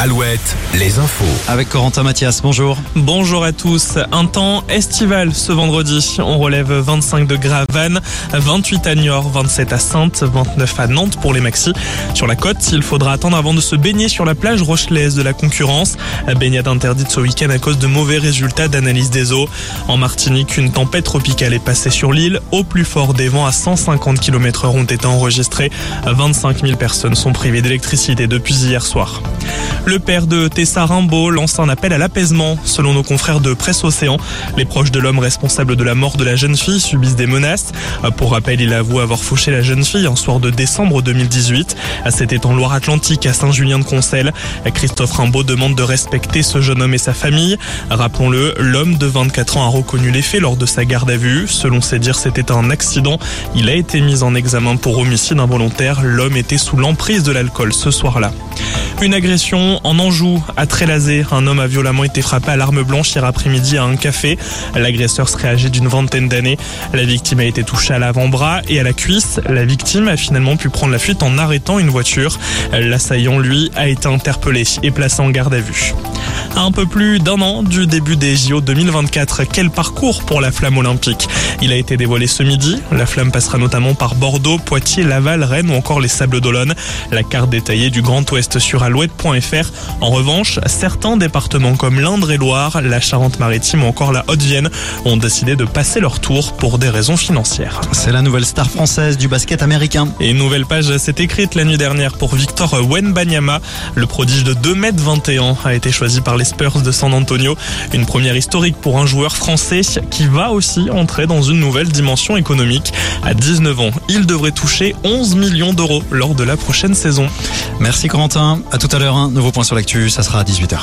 Alouette, les infos. Avec Corentin Mathias, bonjour. Bonjour à tous. Un temps estival ce vendredi. On relève 25 degrés à Vannes, 28 à Niort, 27 à Sainte, 29 à Nantes pour les maxis. Sur la côte, il faudra attendre avant de se baigner sur la plage rochelaise de la concurrence. Baignade interdite ce week-end à cause de mauvais résultats d'analyse des eaux. En Martinique, une tempête tropicale est passée sur l'île. Au plus fort des vents à 150 km heure ont été enregistrés. 25 000 personnes sont privées d'électricité depuis hier soir. Le père de Tessa Rimbaud lance un appel à l'apaisement. Selon nos confrères de Presse Océan, les proches de l'homme responsable de la mort de la jeune fille subissent des menaces. Pour rappel, il avoue avoir fauché la jeune fille un soir de décembre 2018. C'était en Loire-Atlantique à Saint-Julien-de-Concel. Christophe Rimbaud demande de respecter ce jeune homme et sa famille. Rappelons-le, l'homme de 24 ans a reconnu les faits lors de sa garde à vue. Selon ses dires, c'était un accident. Il a été mis en examen pour homicide involontaire. L'homme était sous l'emprise de l'alcool ce soir-là. Une agression en Anjou, à Trélazé. Un homme a violemment été frappé à l'arme blanche hier après-midi à un café. L'agresseur serait âgé d'une vingtaine d'années. La victime a été touchée à l'avant-bras et à la cuisse. La victime a finalement pu prendre la fuite en arrêtant une voiture. L'assaillant, lui, a été interpellé et placé en garde à vue. À un peu plus d'un an du début des JO 2024, quel parcours pour la flamme olympique? Il a été dévoilé ce midi. La flamme passera notamment par Bordeaux, Poitiers, Laval, Rennes ou encore les Sables d'Olonne. La carte détaillée du Grand Ouest sur alouette.fr. En revanche, certains départements comme l'Indre-et-Loire, la Charente-Maritime ou encore la Haute-Vienne ont décidé de passer leur tour pour des raisons financières. C'est la nouvelle star française du basket américain. Et une nouvelle page s'est écrite la nuit dernière pour Victor Wenbanyama. Le prodige de 2m21 a été choisi par les Spurs de San Antonio. Une première historique pour un joueur français qui va aussi entrer dans une nouvelle dimension économique. À 19 ans, il devrait toucher 11 millions d'euros lors de la prochaine saison. Merci Corentin. À tout à l'heure, un nouveau point sur l'actu, ça sera à 18h.